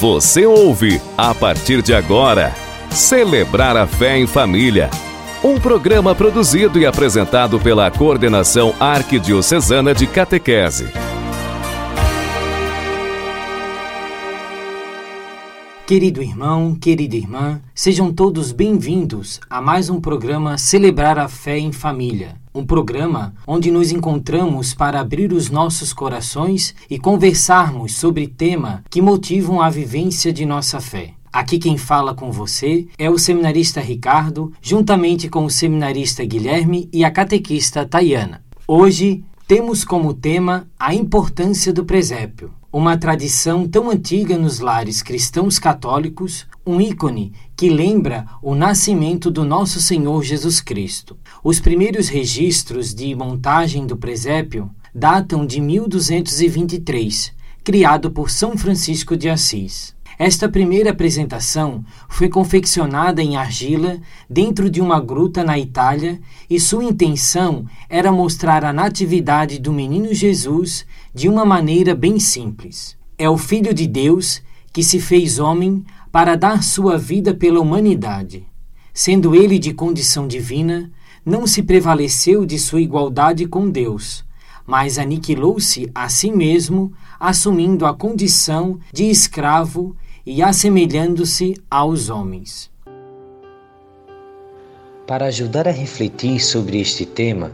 Você ouve, a partir de agora, Celebrar a Fé em Família. Um programa produzido e apresentado pela Coordenação Arquidiocesana de Catequese. Querido irmão, querida irmã, sejam todos bem-vindos a mais um programa Celebrar a Fé em Família. Um programa onde nos encontramos para abrir os nossos corações e conversarmos sobre tema que motivam a vivência de nossa fé. Aqui quem fala com você é o seminarista Ricardo, juntamente com o seminarista Guilherme e a catequista Tayana. Hoje temos como tema a importância do presépio uma tradição tão antiga nos lares cristãos católicos, um ícone que lembra o nascimento do nosso Senhor Jesus Cristo. Os primeiros registros de montagem do presépio datam de 1223, criado por São Francisco de Assis. Esta primeira apresentação foi confeccionada em argila dentro de uma gruta na Itália e sua intenção era mostrar a natividade do menino Jesus de uma maneira bem simples. É o Filho de Deus que se fez homem para dar sua vida pela humanidade. Sendo ele de condição divina, não se prevaleceu de sua igualdade com Deus, mas aniquilou-se a si mesmo, assumindo a condição de escravo e assemelhando-se aos homens. Para ajudar a refletir sobre este tema,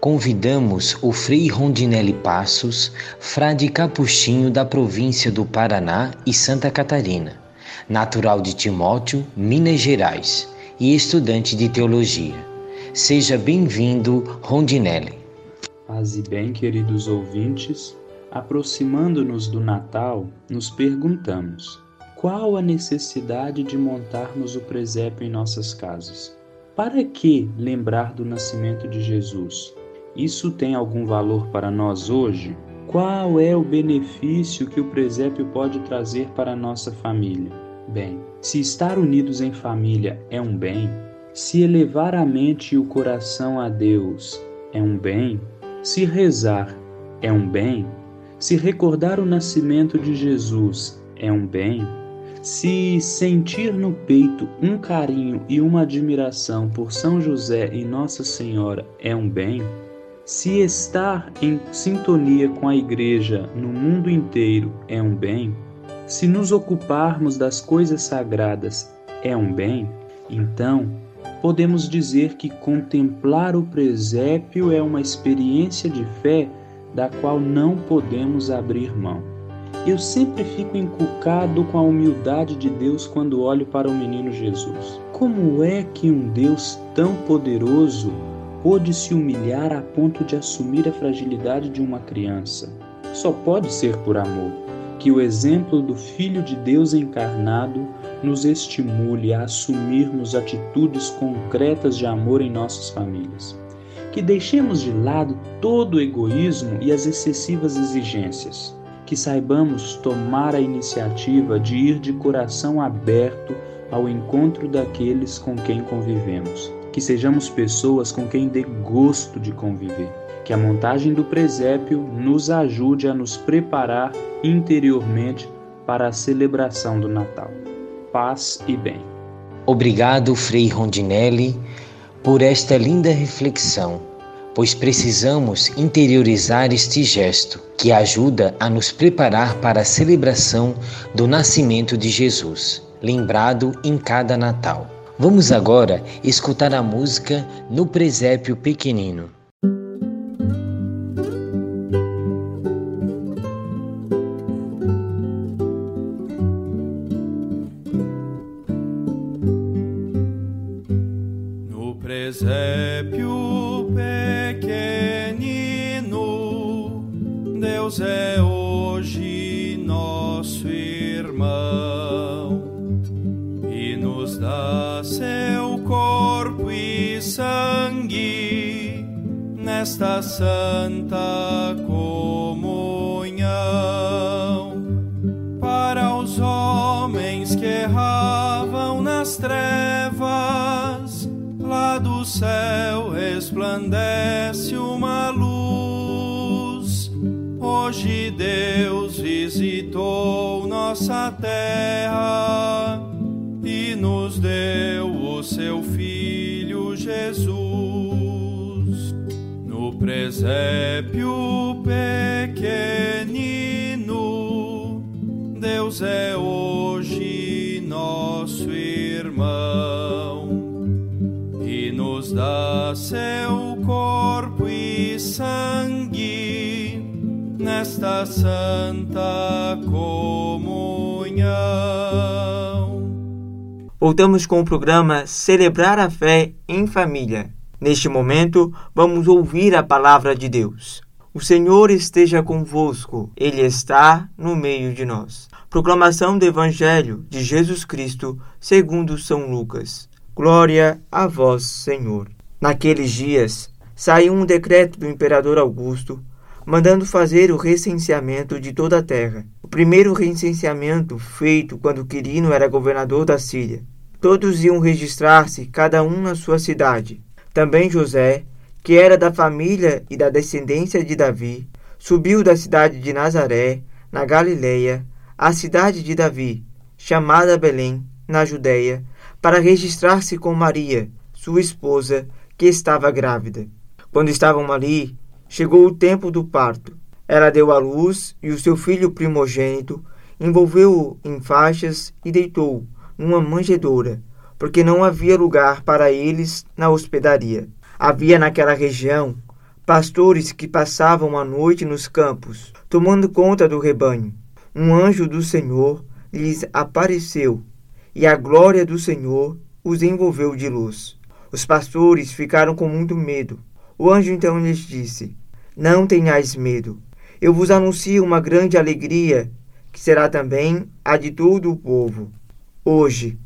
convidamos o Frei Rondinelli Passos, frade capuchinho da província do Paraná e Santa Catarina, natural de Timóteo, Minas Gerais e estudante de teologia. Seja bem-vindo, Rondinelli. Paz e bem, queridos ouvintes, aproximando-nos do Natal, nos perguntamos: qual a necessidade de montarmos o presépio em nossas casas? Para que lembrar do nascimento de Jesus? Isso tem algum valor para nós hoje? Qual é o benefício que o presépio pode trazer para a nossa família? Bem, se estar unidos em família é um bem, se elevar a mente e o coração a Deus é um bem, se rezar é um bem, se recordar o nascimento de Jesus é um bem, se sentir no peito um carinho e uma admiração por São José e Nossa Senhora é um bem, se estar em sintonia com a Igreja no mundo inteiro é um bem, se nos ocuparmos das coisas sagradas é um bem, então podemos dizer que contemplar o presépio é uma experiência de fé da qual não podemos abrir mão. Eu sempre fico encucado com a humildade de Deus quando olho para o menino Jesus. Como é que um Deus tão poderoso pôde se humilhar a ponto de assumir a fragilidade de uma criança? Só pode ser por amor. Que o exemplo do Filho de Deus encarnado nos estimule a assumirmos atitudes concretas de amor em nossas famílias. Que deixemos de lado todo o egoísmo e as excessivas exigências que saibamos tomar a iniciativa de ir de coração aberto ao encontro daqueles com quem convivemos. Que sejamos pessoas com quem dê gosto de conviver. Que a montagem do presépio nos ajude a nos preparar interiormente para a celebração do Natal. Paz e bem. Obrigado, Frei Rondinelli, por esta linda reflexão pois precisamos interiorizar este gesto que ajuda a nos preparar para a celebração do nascimento de Jesus, lembrado em cada Natal. Vamos agora escutar a música No Presépio Pequenino. Nos dá seu corpo e sangue nesta santa comunhão para os homens que erravam nas trevas lá do céu resplandece uma luz. Hoje Deus visitou nossa terra seu Filho Jesus. No presépio pequenino, Deus é hoje nosso irmão e nos dá seu corpo e sangue nesta santa comunhão. Voltamos com o programa Celebrar a Fé em Família. Neste momento, vamos ouvir a palavra de Deus. O Senhor esteja convosco, Ele está no meio de nós. Proclamação do Evangelho de Jesus Cristo, segundo São Lucas. Glória a vós, Senhor. Naqueles dias, saiu um decreto do imperador Augusto mandando fazer o recenseamento de toda a terra. O primeiro recenseamento feito quando Quirino era governador da Síria. Todos iam registrar-se, cada um na sua cidade. Também José, que era da família e da descendência de Davi, subiu da cidade de Nazaré, na Galileia, à cidade de Davi, chamada Belém, na Judéia, para registrar-se com Maria, sua esposa, que estava grávida. Quando estavam ali, chegou o tempo do parto. Ela deu à luz e o seu filho primogênito envolveu-o em faixas e deitou-o numa manjedoura, porque não havia lugar para eles na hospedaria. Havia naquela região pastores que passavam a noite nos campos, tomando conta do rebanho. Um anjo do Senhor lhes apareceu, e a glória do Senhor os envolveu de luz. Os pastores ficaram com muito medo. O anjo então lhes disse: Não tenhais medo. Eu vos anuncio uma grande alegria, que será também a de todo o povo. Hoje,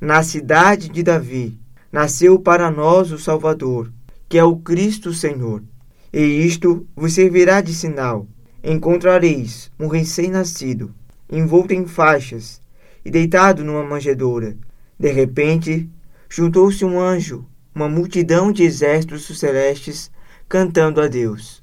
na cidade de Davi, nasceu para nós o Salvador, que é o Cristo Senhor. E isto vos servirá de sinal: encontrareis um recém-nascido, envolto em faixas e deitado numa manjedoura. De repente, juntou-se um anjo, uma multidão de exércitos celestes cantando a Deus.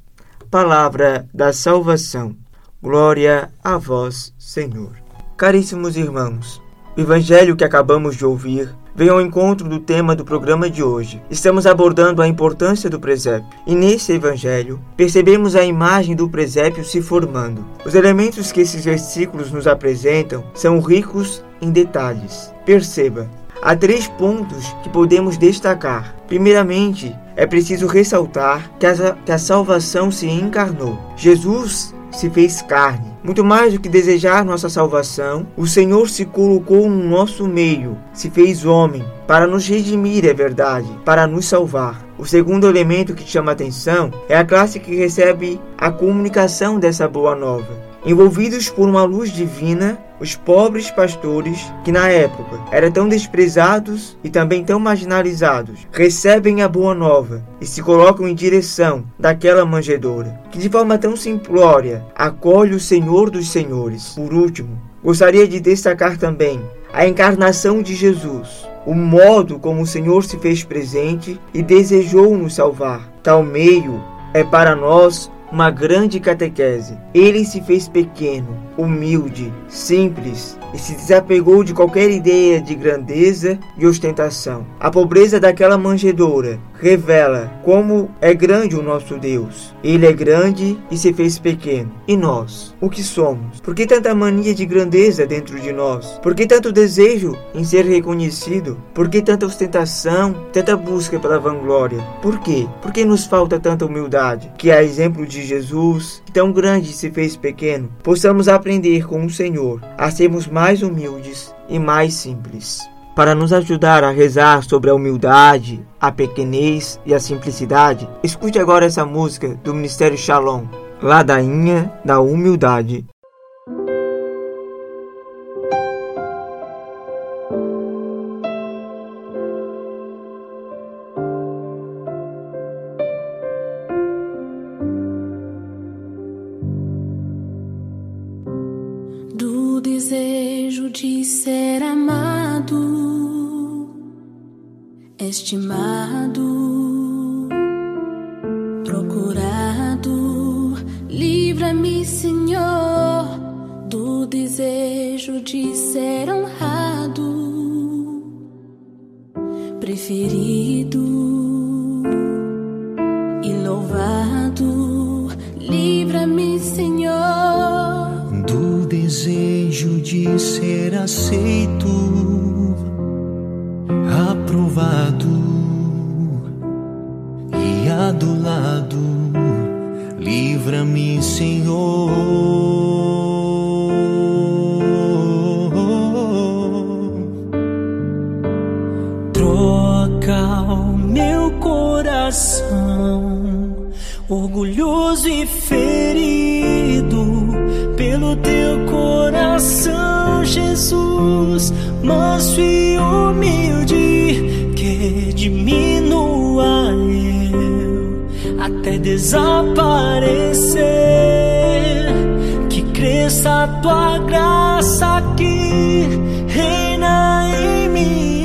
Palavra da salvação. Glória a vós, Senhor. Caríssimos irmãos, o evangelho que acabamos de ouvir vem ao encontro do tema do programa de hoje. Estamos abordando a importância do presépio, e nesse evangelho percebemos a imagem do presépio se formando. Os elementos que esses versículos nos apresentam são ricos em detalhes. Perceba, há três pontos que podemos destacar. Primeiramente, é preciso ressaltar que a, que a salvação se encarnou. Jesus se fez carne. Muito mais do que desejar nossa salvação, o Senhor se colocou no nosso meio, se fez homem, para nos redimir, é verdade, para nos salvar. O segundo elemento que chama atenção é a classe que recebe a comunicação dessa boa nova. Envolvidos por uma luz divina, os pobres pastores, que na época eram tão desprezados e também tão marginalizados, recebem a boa nova e se colocam em direção daquela manjedoura, que de forma tão simplória acolhe o Senhor dos Senhores. Por último, gostaria de destacar também a encarnação de Jesus, o modo como o Senhor se fez presente e desejou nos salvar. Tal meio é para nós uma grande catequese. Ele se fez pequeno, humilde, simples e se desapegou de qualquer ideia de grandeza e ostentação. A pobreza daquela manjedoura revela como é grande o nosso Deus. Ele é grande e se fez pequeno. E nós, o que somos? Por que tanta mania de grandeza dentro de nós? Por que tanto desejo em ser reconhecido? Por que tanta ostentação, tanta busca pela vanglória? Por quê? Por que nos falta tanta humildade? Que a exemplo de Jesus, que tão grande se fez pequeno, possamos aprender com o Senhor a sermos mais humildes e mais simples. Para nos ajudar a rezar sobre a humildade, a pequenez e a simplicidade, escute agora essa música do Ministério Shalom, Ladainha da Humildade. Ser amado, estimado, procurado, livra-me, Senhor, do desejo de ser honrado, preferido desejo de ser aceito, aprovado e adulado. Livra-me, Senhor. Que cresça a tua graça aqui, reina em mim.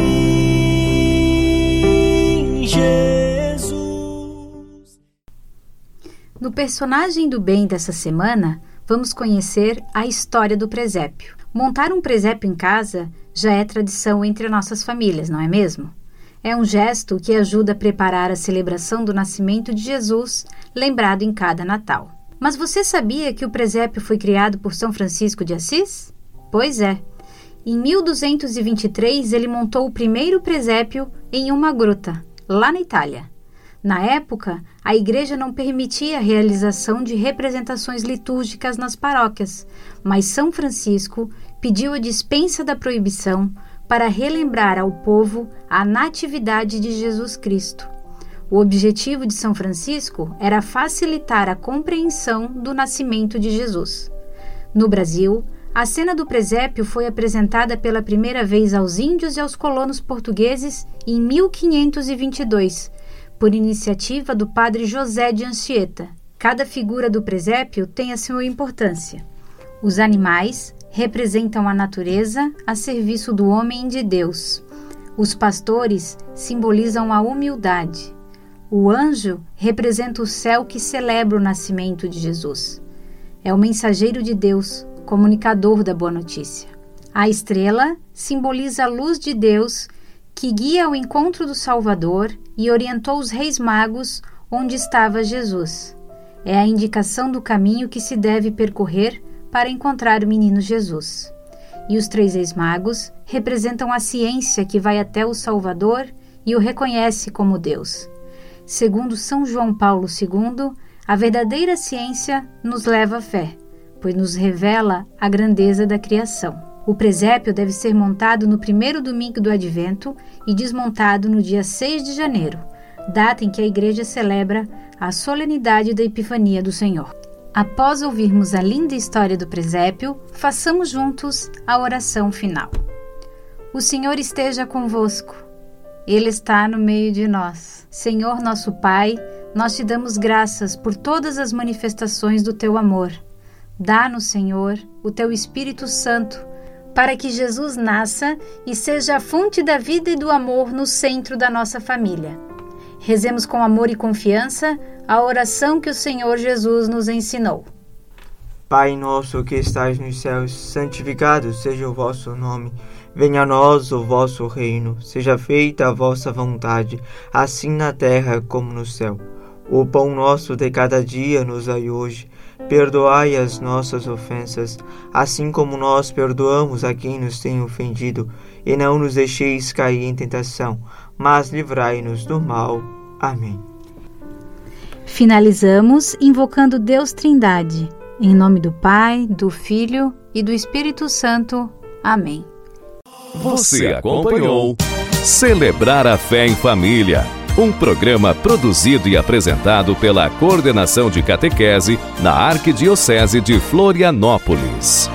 No personagem do bem dessa semana, vamos conhecer a história do presépio. Montar um presépio em casa já é tradição entre nossas famílias, não é mesmo? É um gesto que ajuda a preparar a celebração do nascimento de Jesus, lembrado em cada Natal. Mas você sabia que o presépio foi criado por São Francisco de Assis? Pois é. Em 1223, ele montou o primeiro presépio em uma gruta, lá na Itália. Na época, a igreja não permitia a realização de representações litúrgicas nas paróquias, mas São Francisco pediu a dispensa da proibição para relembrar ao povo a natividade de Jesus Cristo. O objetivo de São Francisco era facilitar a compreensão do nascimento de Jesus. No Brasil, a cena do presépio foi apresentada pela primeira vez aos índios e aos colonos portugueses em 1522 por iniciativa do padre José de Anchieta. Cada figura do presépio tem a sua importância. Os animais representam a natureza a serviço do homem de Deus. Os pastores simbolizam a humildade. O anjo representa o céu que celebra o nascimento de Jesus. É o mensageiro de Deus, comunicador da boa notícia. A estrela simboliza a luz de Deus que guia ao encontro do Salvador e orientou os reis magos onde estava Jesus. É a indicação do caminho que se deve percorrer para encontrar o menino Jesus. E os três reis magos representam a ciência que vai até o Salvador e o reconhece como Deus. Segundo São João Paulo II, a verdadeira ciência nos leva à fé, pois nos revela a grandeza da criação. O presépio deve ser montado no primeiro domingo do advento e desmontado no dia 6 de janeiro, data em que a igreja celebra a solenidade da Epifania do Senhor. Após ouvirmos a linda história do presépio, façamos juntos a oração final. O Senhor esteja convosco. Ele está no meio de nós. Senhor nosso Pai, nós te damos graças por todas as manifestações do teu amor. Dá-nos, Senhor, o teu Espírito Santo para que Jesus nasça e seja a fonte da vida e do amor no centro da nossa família. Rezemos com amor e confiança a oração que o Senhor Jesus nos ensinou. Pai nosso que estais nos céus, santificado seja o vosso nome. Venha a nós o vosso reino, seja feita a vossa vontade, assim na terra como no céu. O pão nosso de cada dia nos dai hoje Perdoai as nossas ofensas, assim como nós perdoamos a quem nos tem ofendido, e não nos deixeis cair em tentação, mas livrai-nos do mal. Amém. Finalizamos invocando Deus Trindade, em nome do Pai, do Filho e do Espírito Santo. Amém. Você acompanhou Celebrar a Fé em Família um programa produzido e apresentado pela Coordenação de Catequese na Arquidiocese de Florianópolis.